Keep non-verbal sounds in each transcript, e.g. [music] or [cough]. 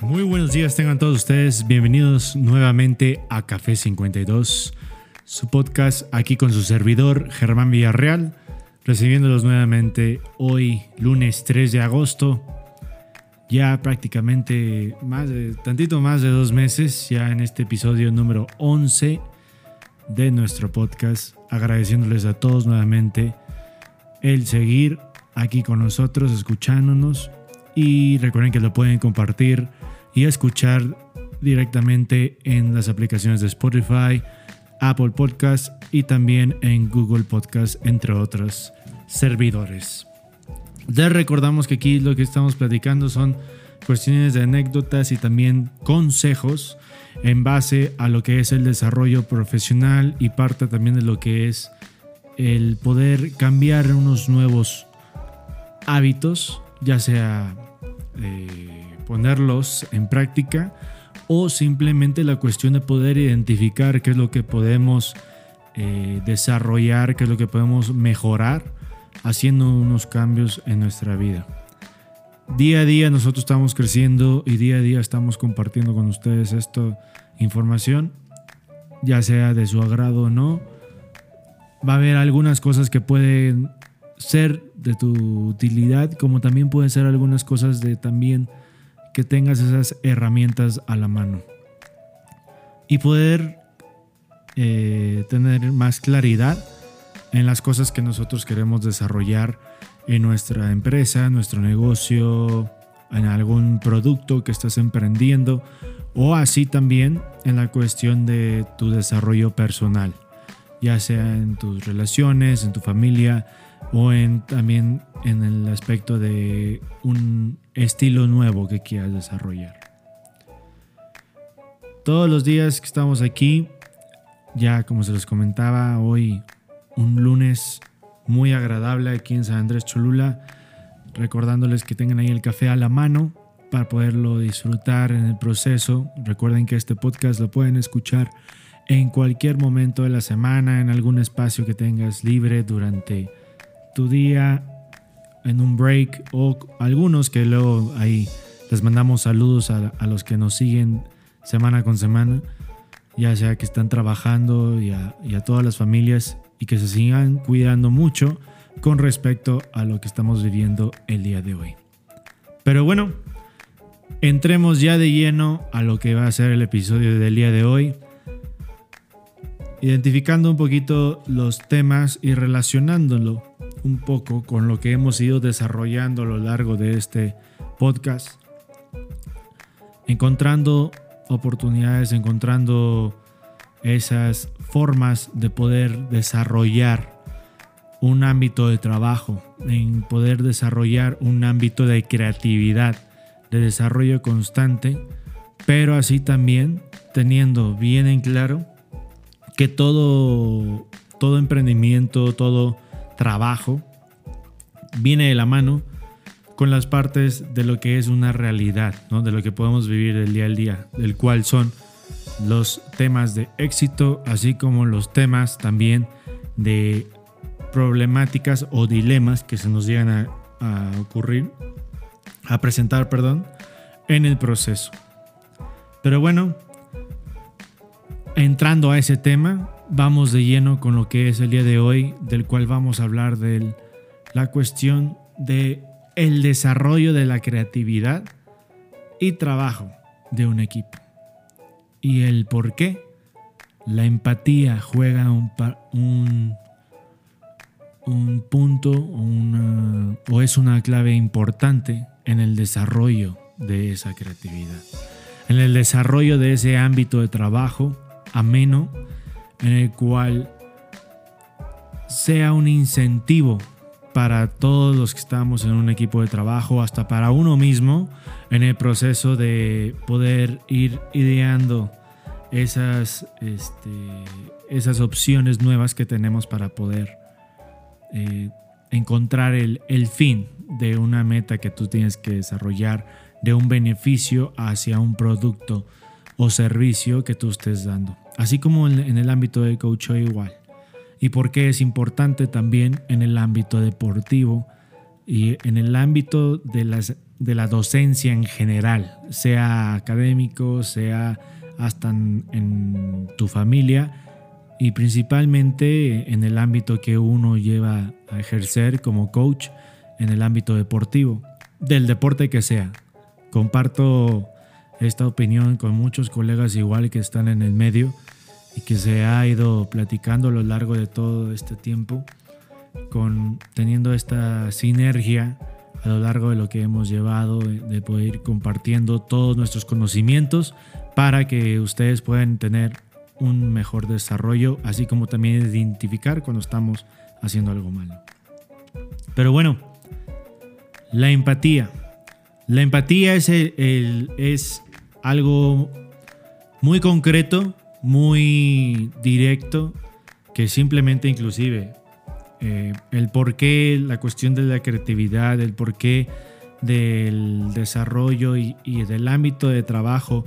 Muy buenos días tengan todos ustedes, bienvenidos nuevamente a Café 52, su podcast aquí con su servidor Germán Villarreal, recibiéndolos nuevamente hoy lunes 3 de agosto, ya prácticamente más de, tantito más de dos meses, ya en este episodio número 11 de nuestro podcast, agradeciéndoles a todos nuevamente el seguir aquí con nosotros, escuchándonos y recuerden que lo pueden compartir y escuchar directamente en las aplicaciones de Spotify, Apple Podcast y también en Google Podcast, entre otros servidores. Les recordamos que aquí lo que estamos platicando son cuestiones de anécdotas y también consejos en base a lo que es el desarrollo profesional y parte también de lo que es el poder cambiar unos nuevos hábitos, ya sea eh, ponerlos en práctica o simplemente la cuestión de poder identificar qué es lo que podemos eh, desarrollar, qué es lo que podemos mejorar haciendo unos cambios en nuestra vida. Día a día nosotros estamos creciendo y día a día estamos compartiendo con ustedes esta información, ya sea de su agrado o no. Va a haber algunas cosas que pueden ser de tu utilidad, como también pueden ser algunas cosas de también que tengas esas herramientas a la mano y poder eh, tener más claridad en las cosas que nosotros queremos desarrollar en nuestra empresa, nuestro negocio, en algún producto que estás emprendiendo o así también en la cuestión de tu desarrollo personal, ya sea en tus relaciones, en tu familia o en, también en el aspecto de un estilo nuevo que quieras desarrollar. Todos los días que estamos aquí, ya como se les comentaba, hoy un lunes muy agradable aquí en San Andrés Cholula, recordándoles que tengan ahí el café a la mano para poderlo disfrutar en el proceso. Recuerden que este podcast lo pueden escuchar en cualquier momento de la semana, en algún espacio que tengas libre durante tu día en un break o algunos que luego ahí les mandamos saludos a, los que nos siguen semana con semana, ya sea que están trabajando y a, y a todas las familias y que se sigan cuidando mucho con respecto a lo que estamos viviendo el día de hoy. Pero bueno, entremos ya de lleno a lo que va a ser el episodio del día de hoy, identificando un poquito los temas y relacionándolo un poco con lo que hemos ido desarrollando a lo largo de este podcast, encontrando oportunidades, encontrando esas formas de poder desarrollar un ámbito de trabajo, en poder desarrollar un ámbito de creatividad, de desarrollo constante, pero así también teniendo bien en claro que todo, todo emprendimiento, todo trabajo viene de la mano con las partes de lo que es una realidad, ¿no? de lo que podemos vivir el día al día, del cual son los temas de éxito, así como los temas también de problemáticas o dilemas que se nos llegan a, ocurrir, a presentar, perdón, en el proceso. Pero bueno, entrando a ese tema, vamos de lleno con lo que es el día de hoy, del cual vamos a hablar de la cuestión de el desarrollo de la creatividad y trabajo de un equipo. Y el por qué. La empatía juega un, un, un punto o es una clave importante en el desarrollo de esa creatividad, en el desarrollo de ese ámbito de trabajo ameno en el cual sea un incentivo para todos los que estamos en un equipo de trabajo, hasta para uno mismo, en el proceso de poder ir ideando esas, este, esas opciones nuevas que tenemos para poder eh, encontrar el, el fin de una meta que tú tienes que desarrollar, de un beneficio hacia un producto o servicio que tú estés dando. Así como en, el ámbito del coach igual. Y por qué es importante también en el ámbito deportivo y en el ámbito de, las, de la docencia en general, sea académico, sea hasta en tu familia y principalmente en el ámbito que uno lleva a ejercer como coach en el ámbito deportivo, del deporte que sea. Comparto esta opinión con muchos colegas igual que están en el medio y que se ha ido platicando a lo largo de todo este tiempo, con teniendo esta sinergia a lo largo de lo que hemos llevado, de poder ir compartiendo todos nuestros conocimientos para que ustedes puedan tener un mejor desarrollo, así como también identificar cuando estamos haciendo algo malo. Pero bueno, la empatía. La empatía es, es algo muy concreto, muy directo, que simplemente inclusive eh, el porqué, la cuestión de la creatividad, el porqué del desarrollo y del ámbito de trabajo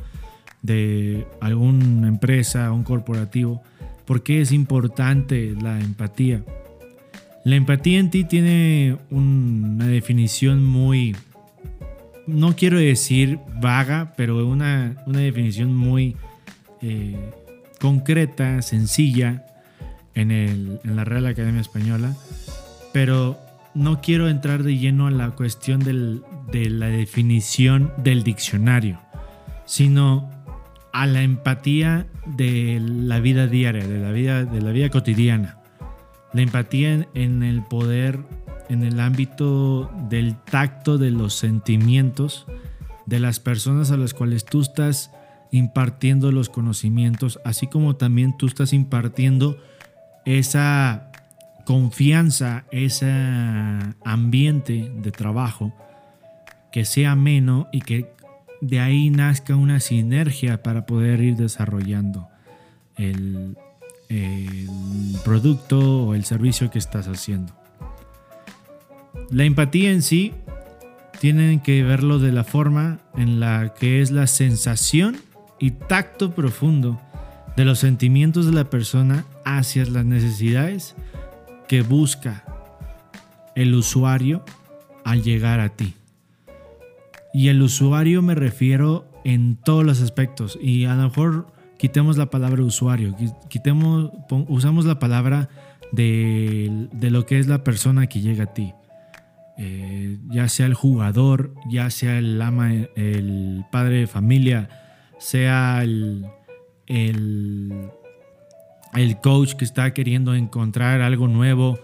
de alguna empresa, un corporativo, ¿por qué es importante la empatía? La empatía en ti tiene una definición muy, no quiero decir vaga, pero una, una definición muy eh, concreta, sencilla en, en, la Real Academia Española, pero no quiero entrar de lleno a la cuestión de la definición del diccionario, sino a la empatía de la vida diaria, de la vida, de la vida cotidiana. La empatía en, el poder, en el ámbito del tacto de los sentimientos de las personas a las cuales tú estás impartiendo los conocimientos, así como también tú estás impartiendo esa confianza, ese ambiente de trabajo que sea ameno y que de ahí nazca una sinergia para poder ir desarrollando el, producto o el servicio que estás haciendo. La empatía en sí tienen que verlo de la forma en la que es la sensación y tacto profundo de los sentimientos de la persona hacia las necesidades que busca el usuario al llegar a ti. Y el usuario me refiero en todos los aspectos. Y a lo mejor quitemos la palabra usuario, quitemos, usamos la palabra de, lo que es la persona que llega a ti. Eh, ya sea el jugador, ya sea el ama, el padre de familia, sea el, el, el coach que está queriendo encontrar algo nuevo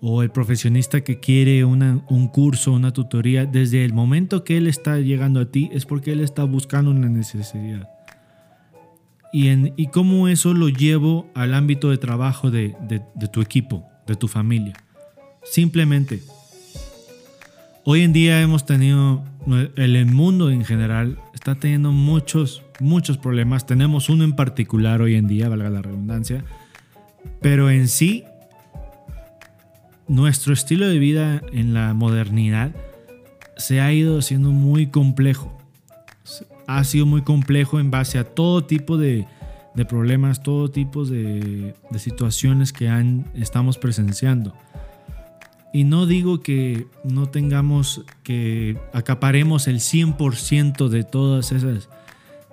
o el profesionista que quiere un curso, una tutoría, desde el momento que él está llegando a ti es porque él está buscando una necesidad. Y, en, y cómo eso lo llevo al ámbito de trabajo de, tu equipo, de tu familia. Simplemente, hoy en día hemos tenido, el mundo en general está teniendo muchos, muchos problemas. Tenemos uno en particular hoy en día, valga la redundancia, pero en sí nuestro estilo de vida en la modernidad se ha ido haciendo muy complejo. Ha sido muy complejo en base a todo tipo de, problemas, todo tipo de, situaciones que estamos presenciando. Y no digo que no tengamos, que acaparemos el 100% de todos esos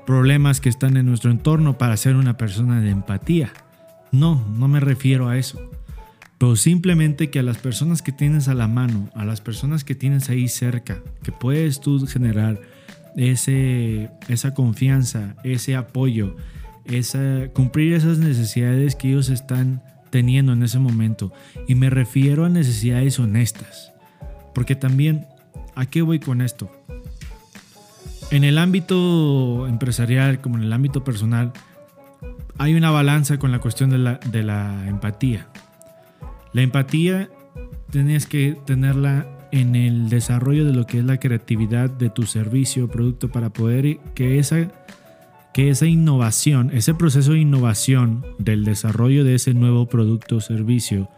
problemas que están en nuestro entorno para ser una persona de empatía. No, no me refiero a eso pero simplemente que a las personas que tienes a la mano, a las personas que tienes ahí cerca, que puedes tú generar ese, esa confianza, ese apoyo, esa, cumplir esas necesidades que ellos están teniendo en ese momento. Y me refiero a necesidades honestas, porque también, ¿a qué voy con esto? En el ámbito empresarial como en el ámbito personal, hay una balanza con la cuestión de la, empatía. La empatía tienes que tenerla en el desarrollo de lo que es la creatividad de tu servicio o producto para poder que esa, que esa innovación, ese proceso de innovación del desarrollo de ese nuevo producto o servicio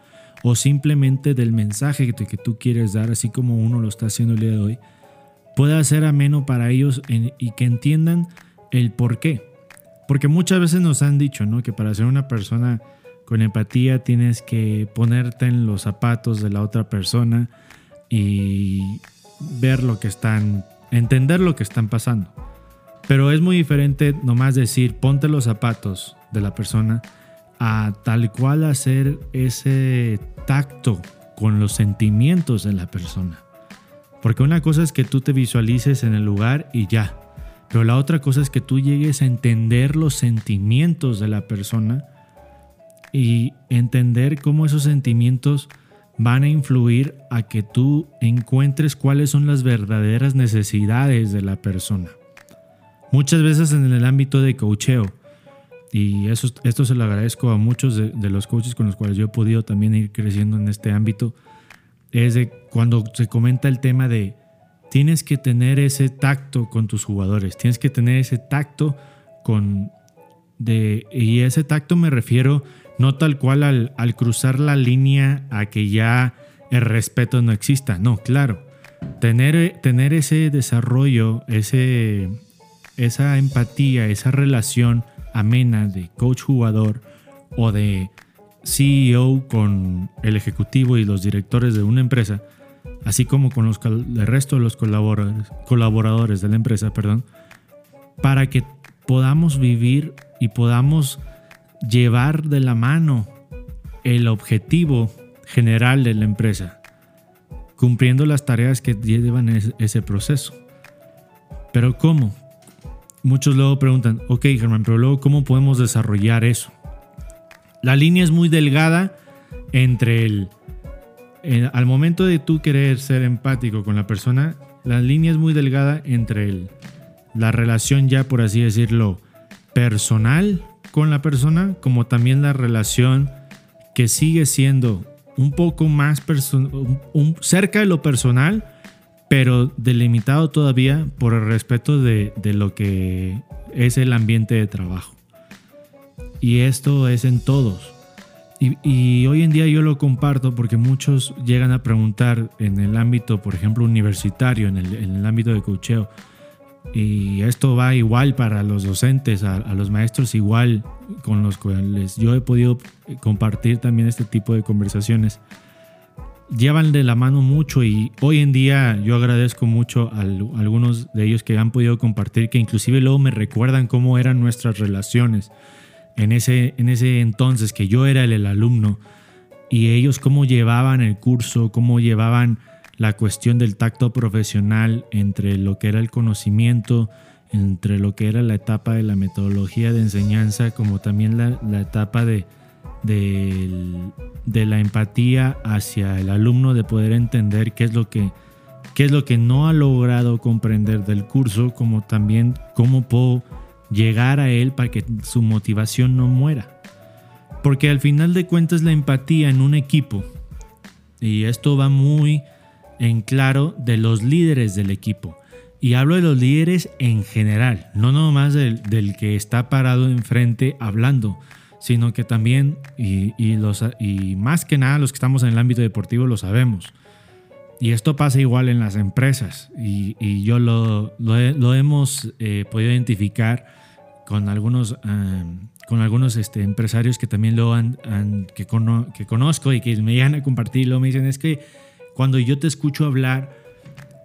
o simplemente del mensaje que, tú quieres dar, así como uno lo está haciendo el día de hoy, pueda ser ameno para ellos y que entiendan el por qué. Porque muchas veces nos han dicho, ¿no? Que para ser una persona con empatía tienes que ponerte en los zapatos de la otra persona y ver lo que están, entender lo que están pasando. Pero es muy diferente nomás decir, ponte los zapatos de la persona a tal cual hacer ese tacto con los sentimientos de la persona. Porque una cosa es que tú te visualices en el lugar y ya. Pero la otra cosa es que tú llegues a entender los sentimientos de la persona y entender cómo esos sentimientos van a influir a que tú encuentres cuáles son las verdaderas necesidades de la persona. Muchas veces en el ámbito de coacheo, y eso, esto se lo agradezco a muchos de, los coaches con los cuales yo he podido también ir creciendo en este ámbito, es de cuando se comenta el tema de tienes que tener ese tacto con tus jugadores, tienes que tener ese tacto con... De, y ese tacto me refiero no tal cual al, al cruzar la línea a que ya el respeto no exista, no, claro. Tener, tener ese desarrollo, ese, esa empatía, esa relación amena de coach-jugador o de CEO con el ejecutivo y los directores de una empresa, así como con los, el resto de los colaboradores, colaboradores de la empresa, perdón, para que podamos vivir y podamos llevar de la mano el objetivo general de la empresa, cumpliendo las tareas que llevan ese proceso. Pero ¿cómo? Muchos luego preguntan, ok Germán, pero luego ¿cómo podemos desarrollar eso? La línea es muy delgada entre el... al momento de tú querer ser empático con la persona, la línea es muy delgada entre el, la relación ya, por así decirlo, personal con la persona, como también la relación que sigue siendo un poco más un, cerca de lo personal, pero delimitado todavía por el respeto de, de lo que es el ambiente de trabajo. Y esto es en todos. Y, y, hoy en día yo lo comparto porque muchos llegan a preguntar en el ámbito, por ejemplo, universitario, en el, en el ámbito de cocheo, y esto va igual para los docentes, a, los maestros igual con los cuales yo he podido compartir también este tipo de conversaciones. Llevan de la mano mucho y hoy en día yo agradezco mucho a, algunos de ellos que han podido compartir, que inclusive luego me recuerdan cómo eran nuestras relaciones en ese, en ese entonces que yo era el alumno y ellos cómo llevaban el curso, cómo llevaban la cuestión del tacto profesional entre lo que era el conocimiento, entre lo que era la etapa de la metodología de enseñanza, como también la, etapa de, de, la empatía hacia el alumno, de poder entender qué es lo que qué es lo que no ha logrado comprender del curso, como también cómo puedo llegar a él para que su motivación no muera. Porque al final de cuentas la empatía en un equipo, y esto va muy en claro de los líderes del equipo. Y hablo de los líderes en general, no nomás del, del que está parado enfrente hablando, sino que también, y, los, y más que nada los que estamos en el ámbito deportivo lo sabemos. Y esto pasa igual en las empresas, y, y yo lo, lo, hemos eh, podido identificar con algunos, eh, con algunos este, empresarios que también lo han, que, que conozco y que me llegan a compartir, lo me dicen es que cuando yo te escucho hablar,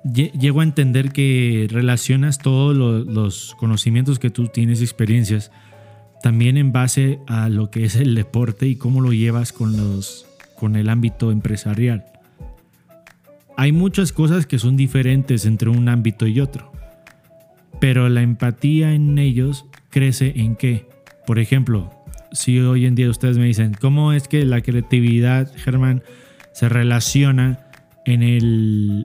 llego a entender que relacionas todos los conocimientos que tú tienes, experiencias, también en base a lo que es el deporte y cómo lo llevas con, los, con el ámbito empresarial. Hay muchas cosas que son diferentes entre un ámbito y otro, pero la empatía en ellos crece en qué. Por ejemplo, si hoy en día ustedes me dicen, ¿cómo es que la creatividad, Germán, se relaciona en el,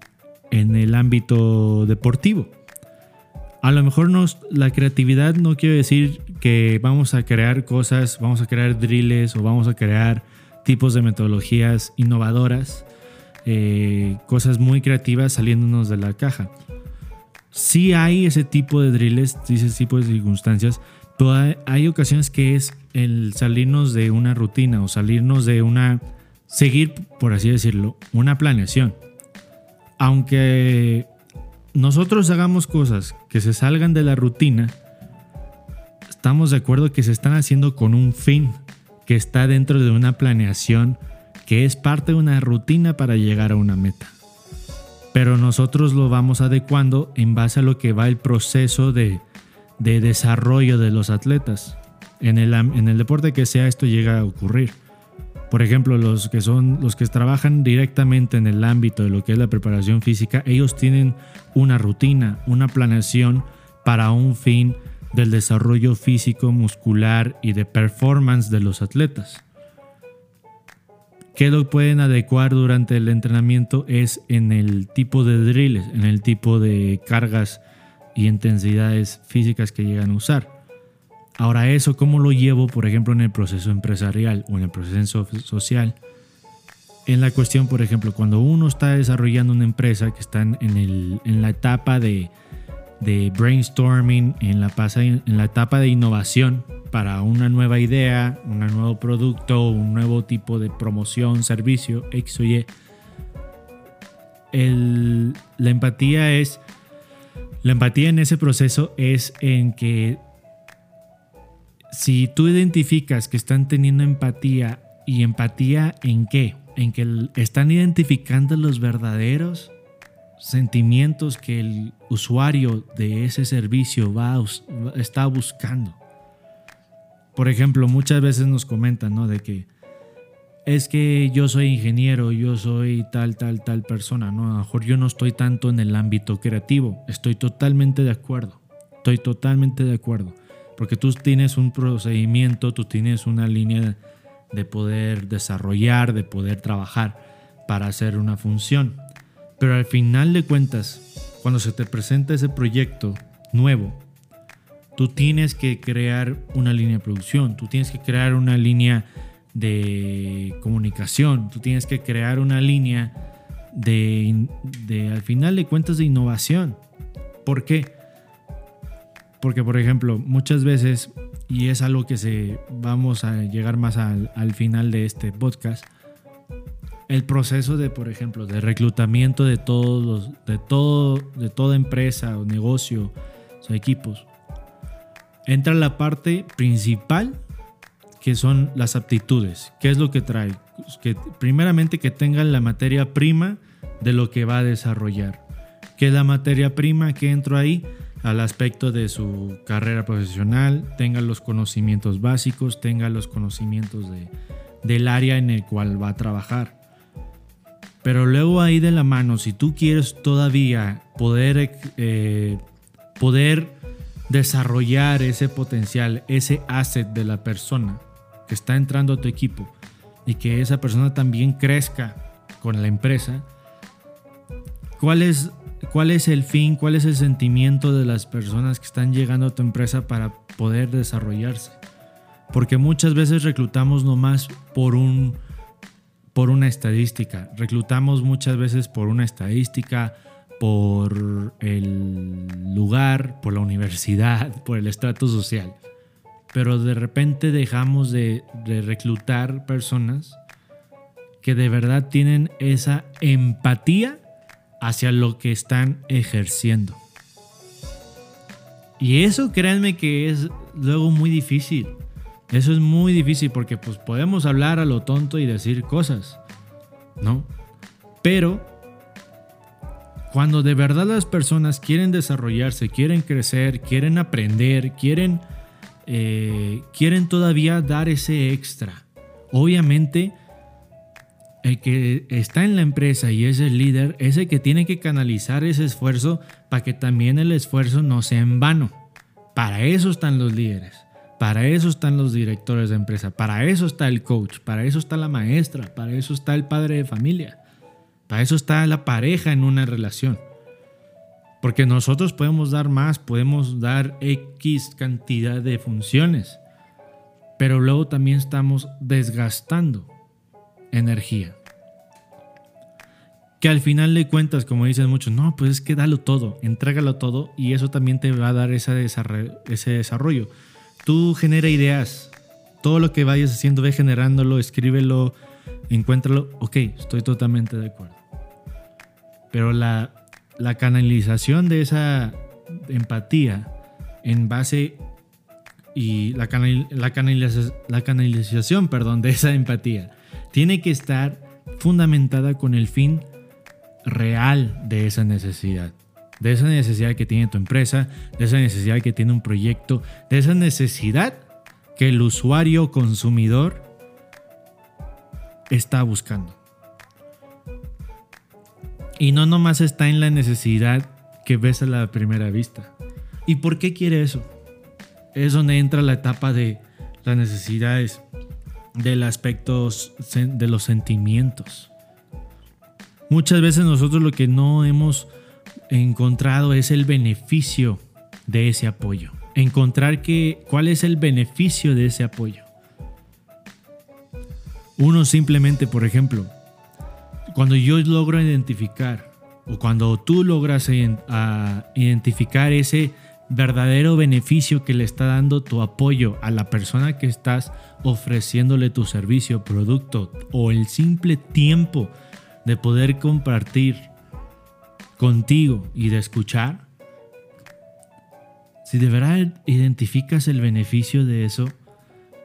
en el ámbito deportivo. A lo mejor la creatividad no quiere decir que vamos a crear cosas, vamos a crear drills o vamos a crear tipos de metodologías innovadoras, eh, cosas muy creativas saliéndonos de la caja. Sí hay ese tipo de drills, ese tipo de circunstancias, pero hay, hay ocasiones que es el salirnos de una rutina o salirnos de una seguir, por así decirlo, una planeación. Aunque nosotros hagamos cosas que se salgan de la rutina, estamos de acuerdo que se están haciendo con un fin que está dentro de una planeación que es parte de una rutina para llegar a una meta. Pero nosotros lo vamos adecuando en base a lo que va el proceso de, desarrollo de los atletas. En el, deporte que sea esto llega a ocurrir. Por ejemplo, los que son los que trabajan directamente en el ámbito de lo que es la preparación física, ellos tienen una rutina, una planeación para un fin del desarrollo físico, muscular y de performance de los atletas. ¿Qué lo pueden adecuar durante el entrenamiento? Es en el tipo de drills, en el tipo de cargas y intensidades físicas que llegan a usar. Ahora eso, ¿cómo lo llevo, por ejemplo, en el proceso empresarial o en el proceso social? En la cuestión, por ejemplo, cuando uno está desarrollando una empresa que está en, en la etapa de, de brainstorming, en la, en la etapa de innovación para una nueva idea, un nuevo producto, un nuevo tipo de promoción, servicio, X o Y. la empatía es. La empatía en ese proceso es en que si tú identificas que están teniendo empatía y empatía en qué? En que están identificando los verdaderos sentimientos que el usuario de ese servicio va, está buscando. Por ejemplo, muchas veces nos comentan, ¿no? De que es que yo soy ingeniero, yo soy tal, tal, tal persona, ¿no? A lo mejor yo no estoy tanto en el ámbito creativo. Estoy totalmente de acuerdo. Estoy totalmente de acuerdo. Porque tú tienes un procedimiento, tú tienes una línea de poder desarrollar, de poder trabajar para hacer una función. Pero al final de cuentas, cuando se te presenta ese proyecto nuevo, tú tienes que crear una línea de producción, tú tienes que crear una línea de comunicación, tú tienes que crear una línea de, al final de cuentas, de innovación. ¿Por qué? Porque, por ejemplo, muchas veces, y es algo que se, vamos a llegar más al, al final de este podcast, el proceso de, por ejemplo, de reclutamiento de todos los, de todo, de toda empresa o negocio o equipos, entra la parte principal que son las aptitudes. ¿Qué es lo que trae? Que primeramente que tengan la materia prima de lo que va a desarrollar. ¿Qué es la materia prima que entró ahí? Al aspecto de su carrera profesional, tenga los conocimientos básicos, tenga los conocimientos de, del área en el cual va a trabajar. Pero luego ahí de la mano, si tú quieres todavía poder, eh, poder desarrollar ese potencial, ese asset de la persona que está entrando a tu equipo y que esa persona también crezca con la empresa, ¿cuál es, cuál es el fin, cuál es el sentimiento de las personas que están llegando a tu empresa para poder desarrollarse? Porque muchas veces reclutamos nomás por un por una estadística. Reclutamos muchas veces por una estadística, por el lugar, por la universidad, [laughs] por el estrato social. Pero de repente dejamos de, reclutar personas que de verdad tienen esa empatía hacia lo que están ejerciendo. Y eso créanme que es luego muy difícil. Eso es muy difícil porque pues podemos hablar a lo tonto y decir cosas, ¿no? Pero cuando de verdad las personas quieren desarrollarse, quieren crecer, quieren aprender, quieren, eh, quieren todavía dar ese extra, obviamente el que está en la empresa y es el líder es el que tiene que canalizar ese esfuerzo para que también el esfuerzo no sea en vano. Para eso están los líderes. Para eso están los directores de empresa, para eso está el coach, para eso está la maestra, para eso está el padre de familia, para eso está la pareja en una relación. Porque nosotros podemos dar más, podemos dar X cantidad de funciones, pero luego también estamos desgastando energía. Que al final de cuentas, como dicen muchos, no, pues es que dalo todo, entrégalo todo y eso también te va a dar ese desarrollo. Tú genera ideas. Todo lo que vayas haciendo, ve generándolo, escríbelo, encuéntralo, ok, estoy totalmente de acuerdo. Pero la, la canalización de esa empatía en base y la, la, la canalización perdón, de esa empatía tiene que estar fundamentada con el fin real de esa necesidad. De esa necesidad que tiene tu empresa, de esa necesidad que tiene un proyecto, de esa necesidad que el usuario consumidor está buscando. Y no nomás está en la necesidad que ves a la primera vista. ¿Y por qué quiere eso? Es donde entra la etapa de las necesidades, del aspecto de los sentimientos. Muchas veces nosotros lo que no hemos encontrado es el beneficio de ese apoyo. Encontrar que, cuál es el beneficio de ese apoyo. Uno simplemente, por ejemplo, cuando yo logro identificar o cuando tú logras identificar ese verdadero beneficio que le está dando tu apoyo a la persona que estás ofreciéndole tu servicio, producto o el simple tiempo de poder compartir contigo y de escuchar, si de verdad identificas el beneficio de eso,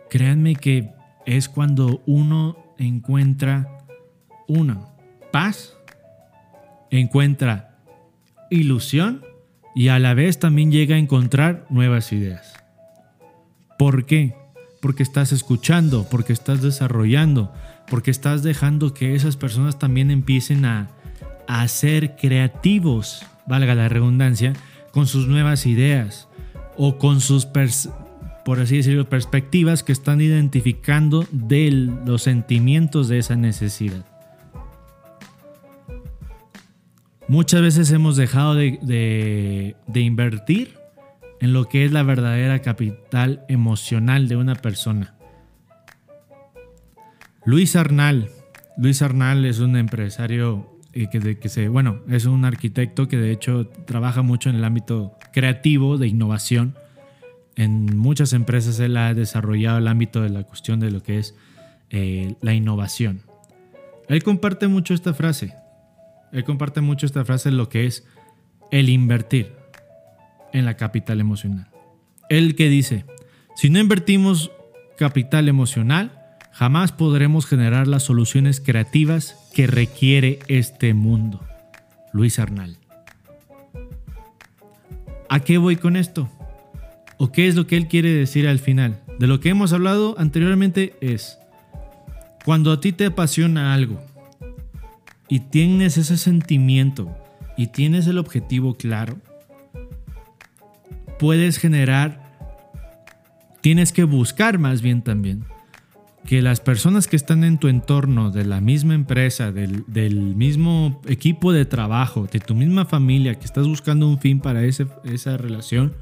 créanme que es cuando uno encuentra una paz, encuentra ilusión y a la vez también llega a encontrar nuevas ideas. ¿Por qué? Porque estás escuchando, porque estás desarrollando, porque estás dejando que esas personas también empiecen a, a ser creativos, valga la redundancia, con sus nuevas ideas o con sus, por así decirlo, perspectivas que están identificando de los sentimientos de esa necesidad. Muchas veces hemos dejado de, invertir en lo que es la verdadera capital emocional de una persona. Luis Arnal. Luis Arnal es un empresario eh, que, que bueno, es un arquitecto que de hecho trabaja mucho en el ámbito creativo de innovación. En muchas empresas él ha desarrollado el ámbito de la cuestión de lo que es eh, la innovación. Él comparte mucho esta frase. Él comparte mucho esta frase lo que es el invertir en la capital emocional. Él que dice, si no invertimos capital emocional, jamás podremos generar las soluciones creativas que requiere este mundo. Luis Arnal. ¿A qué voy con esto? ¿O qué es lo que él quiere decir al final? De lo que hemos hablado anteriormente es, cuando a ti te apasiona algo y tienes ese sentimiento y tienes el objetivo claro, puedes generar, tienes que buscar más bien también que las personas que están en tu entorno, de la misma empresa, del, mismo equipo de trabajo, de tu misma familia, que estás buscando un fin para esa relación,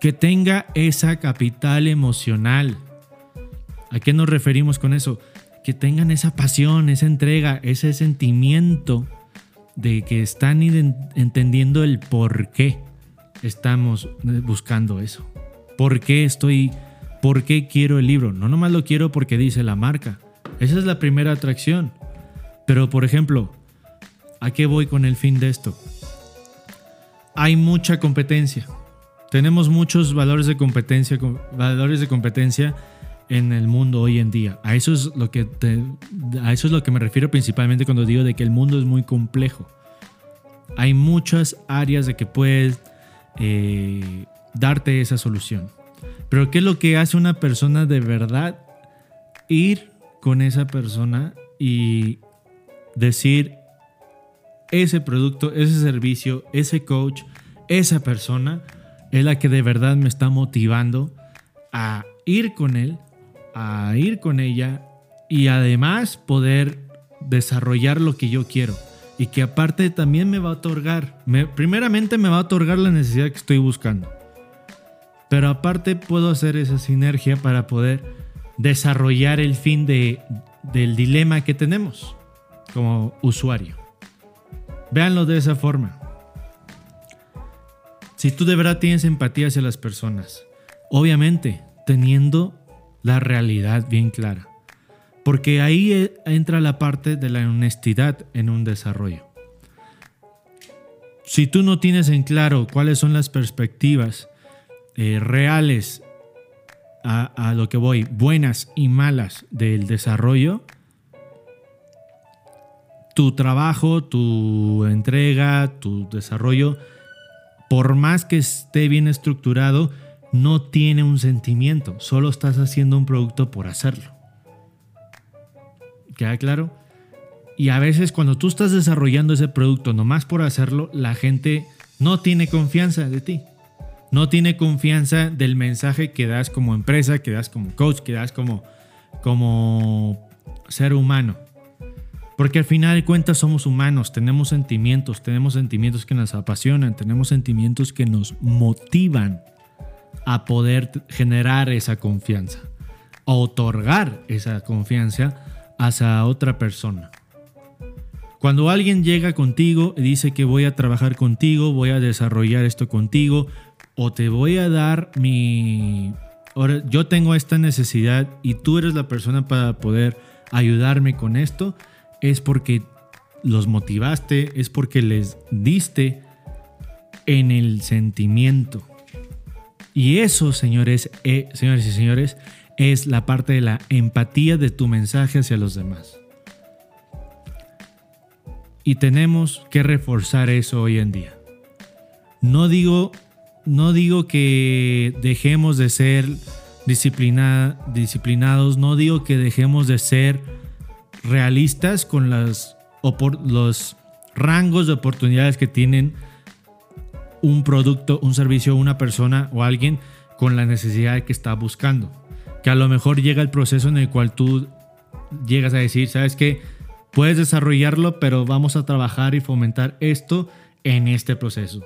que tenga esa capital emocional. ¿A qué nos referimos con eso? Que tengan esa pasión, esa entrega, ese sentimiento de que están entendiendo el por qué estamos buscando eso. ¿Por qué estoy ¿Por qué quiero el libro? No nomás lo quiero porque dice la marca. Esa es la primera atracción. Pero, por ejemplo, ¿a qué voy con el fin de esto? Hay mucha competencia. Tenemos muchos valores de competencia, valores de competencia en el mundo hoy en día. A eso es lo que a eso es lo que me refiero principalmente cuando digo de que el mundo es muy complejo. Hay muchas áreas de que puedes eh, darte esa solución. Pero ¿qué es lo que hace una persona de verdad? Ir con esa persona y decir, ese producto, ese servicio, ese coach, esa persona es la que de verdad me está motivando a ir con él, a ir con ella y además poder desarrollar lo que yo quiero. Y que aparte también me va a otorgar, primeramente me va a otorgar la necesidad que estoy buscando. Pero aparte puedo hacer esa sinergia para poder desarrollar el fin de, del dilema que tenemos como usuario. Véanlo de esa forma. Si tú de verdad tienes empatía hacia las personas, obviamente teniendo la realidad bien clara. Porque ahí e, entra la parte de la honestidad en un desarrollo. Si tú no tienes en claro cuáles son las perspectivas eh, reales a lo que voy, buenas y malas del desarrollo, tu trabajo, tu entrega, tu desarrollo, por más que esté bien estructurado, no tiene un sentimiento, solo estás haciendo un producto por hacerlo. ¿Queda claro? Y a veces cuando tú estás desarrollando ese producto nomás por hacerlo, la gente no tiene confianza de ti. No tiene confianza del mensaje que das como empresa, que das como coach, que das como, como ser humano. Porque al final de cuentas somos humanos, tenemos sentimientos, tenemos sentimientos que nos apasionan, tenemos sentimientos que nos motivan a poder generar esa confianza, a otorgar esa confianza hacia otra persona. Cuando alguien llega contigo y dice que voy a trabajar contigo, voy a desarrollar esto contigo, o te voy a dar mi... Ahora, yo tengo esta necesidad y tú eres la persona para poder ayudarme con esto, es porque los motivaste, es porque les diste en el sentimiento. Y eso, señores, eh, señores y señores, es la parte de la empatía de tu mensaje hacia los demás. Y tenemos que reforzar eso hoy en día. No digo, no digo que dejemos de ser disciplinados, no digo que dejemos de ser realistas con las, los rangos de oportunidades que tienen un producto, un servicio, una persona o alguien con la necesidad que está buscando. Que a lo mejor llega el proceso en el cual tú llegas a decir, sabes que puedes desarrollarlo, pero vamos a trabajar y fomentar esto en este proceso.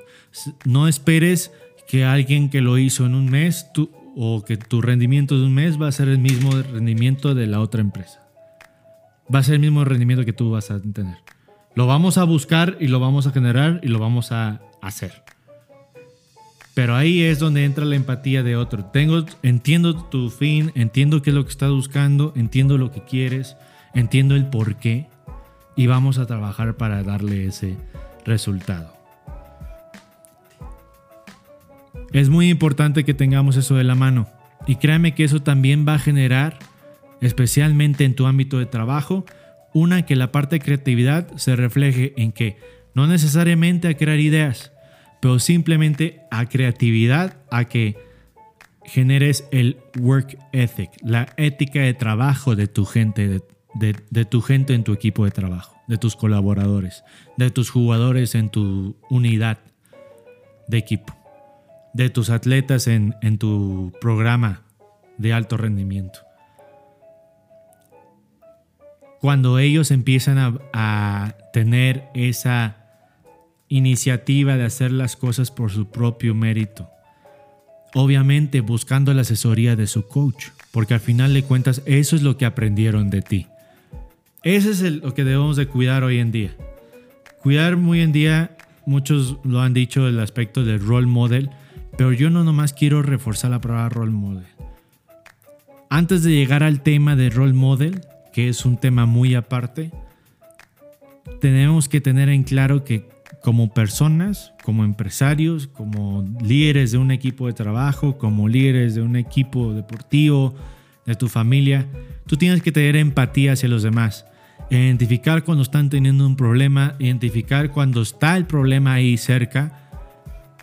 No esperes que alguien que lo hizo en un mes tú, o que tu rendimiento de un mes va a ser el mismo rendimiento de la otra empresa. Va a ser el mismo rendimiento que tú vas a tener. Lo vamos a buscar y lo vamos a generar y lo vamos a hacer. Pero ahí es donde entra la empatía de otro. Tengo, entiendo tu fin, entiendo qué es lo que estás buscando, entiendo lo que quieres, entiendo el por qué y vamos a trabajar para darle ese resultado. Es muy importante que tengamos eso de la mano y créame que eso también va a generar, especialmente en tu ámbito de trabajo, una que la parte de creatividad se refleje en que no necesariamente a crear ideas, pero simplemente a creatividad, a que generes el work ethic, la ética de trabajo de tu gente, de, tu gente en tu equipo de trabajo, de tus colaboradores, de tus jugadores en tu unidad de equipo, de tus atletas en, tu programa de alto rendimiento. Cuando ellos empiezan a, a tener esa iniciativa de hacer las cosas por su propio mérito. Obviamente buscando la asesoría de su coach, porque al final de cuentas eso es lo que aprendieron de ti. Ese es lo que debemos de cuidar hoy en día. Cuidar muy en día, muchos lo han dicho el aspecto del role model, pero yo no nomás quiero reforzar la palabra role model. Antes de llegar al tema de role model, que es un tema muy aparte, tenemos que tener en claro que como personas, como empresarios, como líderes de un equipo de trabajo, como líderes de un equipo deportivo, de tu familia, tú tienes que tener empatía hacia los demás. Identificar cuando están teniendo un problema, identificar cuando está el problema ahí cerca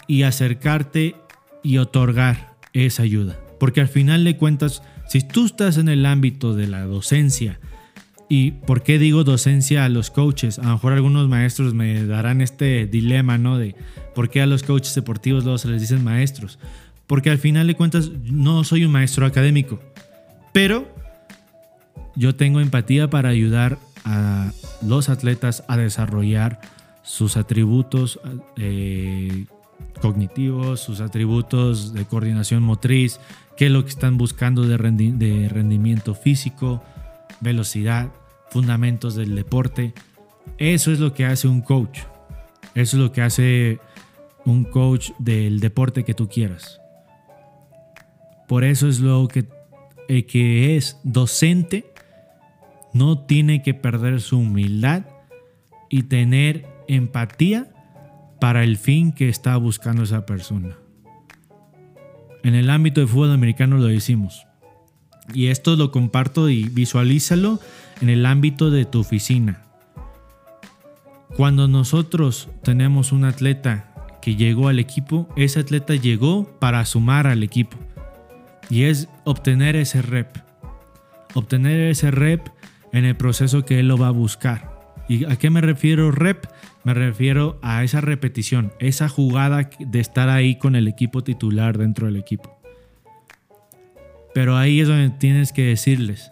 y acercarte y otorgar esa ayuda. Porque al final de cuentas, si tú estás en el ámbito de la docencia, ¿Y por qué digo docencia a los coaches? A lo mejor algunos maestros me darán este dilema, ¿no? De por qué a los coaches deportivos luego se les dicen maestros. Porque al final de cuentas no soy un maestro académico, pero yo tengo empatía para ayudar a los atletas a desarrollar sus atributos eh, cognitivos, sus atributos de coordinación motriz, qué es lo que están buscando de rendimiento físico, velocidad, fundamentos del deporte. Eso es lo que hace un coach. Eso es lo que hace un coach del deporte que tú quieras. Por eso es lo que el que es docente no tiene que perder su humildad y tener empatía para el fin que está buscando esa persona. En el ámbito de fútbol americano lo decimos. Y esto lo comparto y visualízalo en el ámbito de tu oficina. Cuando nosotros tenemos un atleta que llegó al equipo, ese atleta llegó para sumar al equipo. Y es obtener ese rep. Obtener ese rep en el proceso que él lo va a buscar. ¿Y a qué me refiero rep? Me refiero a esa repetición, esa jugada de estar ahí con el equipo titular dentro del equipo. Pero ahí es donde tienes que decirles,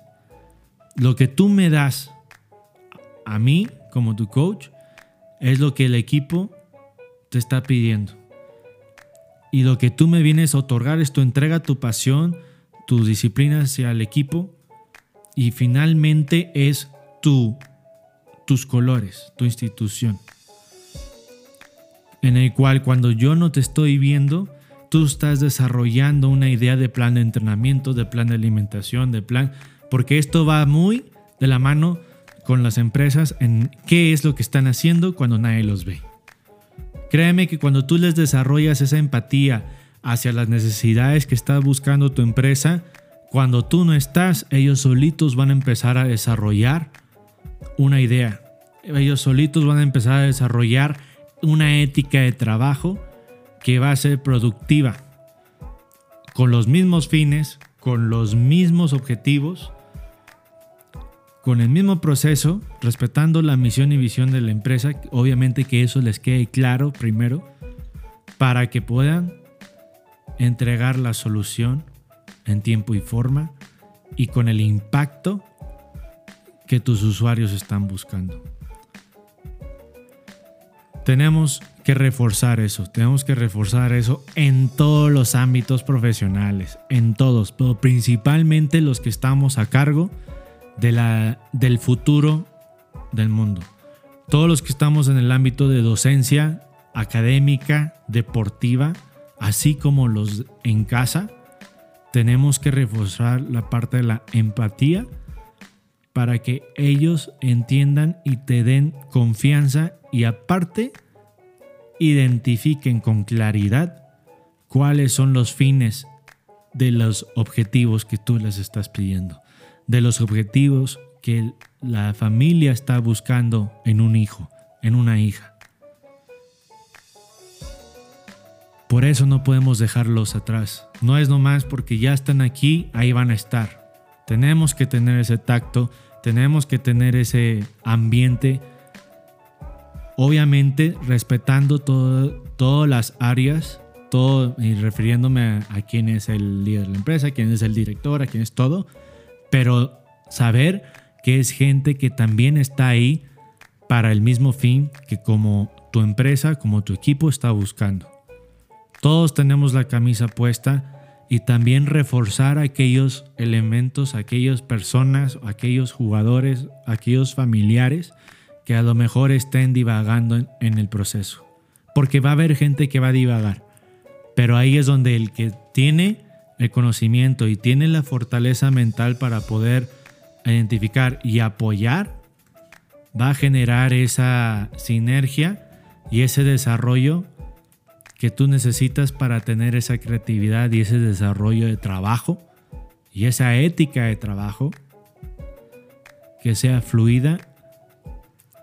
lo que tú me das a mí como tu coach es lo que el equipo te está pidiendo. Y lo que tú me vienes a otorgar es tu entrega, tu pasión, tu disciplina hacia el equipo y finalmente es tu, tus colores, tu institución. En el cual cuando yo no te estoy viendo, tú estás desarrollando una idea de plan de entrenamiento, de plan de alimentación, de plan, porque esto va muy de la mano con las empresas en qué es lo que están haciendo cuando nadie los ve. Créeme que cuando tú les desarrollas esa empatía hacia las necesidades que está buscando tu empresa, cuando tú no estás, ellos solitos van a empezar a desarrollar una idea. Ellos solitos van a empezar a desarrollar una ética de trabajo que va a ser productiva, con los mismos fines, con los mismos objetivos, con el mismo proceso, respetando la misión y visión de la empresa, obviamente que eso les quede claro primero, para que puedan entregar la solución en tiempo y forma y con el impacto que tus usuarios están buscando. Tenemos que reforzar eso, tenemos que reforzar eso en todos los ámbitos profesionales, en todos, pero principalmente los que estamos a cargo de la, del futuro del mundo. Todos los que estamos en el ámbito de docencia académica, deportiva, así como los en casa, tenemos que reforzar la parte de la empatía para que ellos entiendan y te den confianza y aparte identifiquen con claridad cuáles son los fines de los objetivos que tú les estás pidiendo, de los objetivos que la familia está buscando en un hijo, en una hija. Por eso no podemos dejarlos atrás. No es nomás porque ya están aquí, ahí van a estar. Tenemos que tener ese tacto, tenemos que tener ese ambiente, obviamente respetando todas las áreas, todo, y refiriéndome a, quién es el líder de la empresa, quién es el director, a quién es todo, pero saber que es gente que también está ahí para el mismo fin que como tu empresa, como tu equipo está buscando. Todos tenemos la camisa puesta y también reforzar aquellos elementos, aquellas personas, aquellos jugadores, aquellos familiares que a lo mejor estén divagando en, el proceso. Porque va a haber gente que va a divagar. Pero ahí es donde el que tiene el conocimiento y tiene la fortaleza mental para poder identificar y apoyar, va a generar esa sinergia y ese desarrollo que tú necesitas para tener esa creatividad y ese desarrollo de trabajo y esa ética de trabajo que sea fluida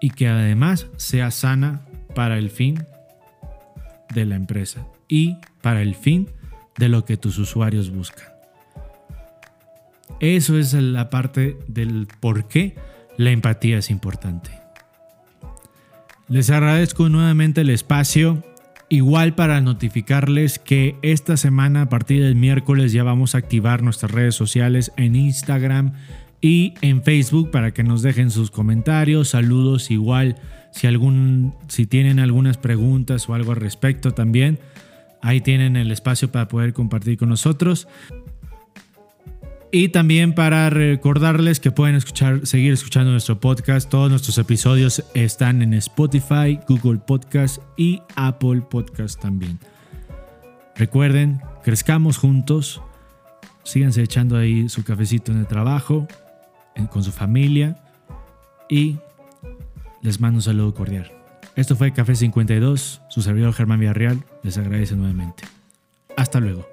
y que además sea sana para el fin de la empresa y para el fin de lo que tus usuarios buscan. Eso es la parte del por qué la empatía es importante. Les agradezco nuevamente el espacio Igual para notificarles que esta semana a partir del miércoles ya vamos a activar nuestras redes sociales en Instagram y en Facebook para que nos dejen sus comentarios, saludos igual si algún si tienen algunas preguntas o algo al respecto también. Ahí tienen el espacio para poder compartir con nosotros. Y también para recordarles que pueden escuchar, seguir escuchando nuestro podcast. Todos nuestros episodios están en Spotify, Google Podcast y Apple Podcast también. Recuerden, crezcamos juntos. Síganse echando ahí su cafecito en el trabajo, con su familia. y les mando un saludo cordial. Esto fue Café 52, su servidor Germán Villarreal les agradece nuevamente. Hasta luego.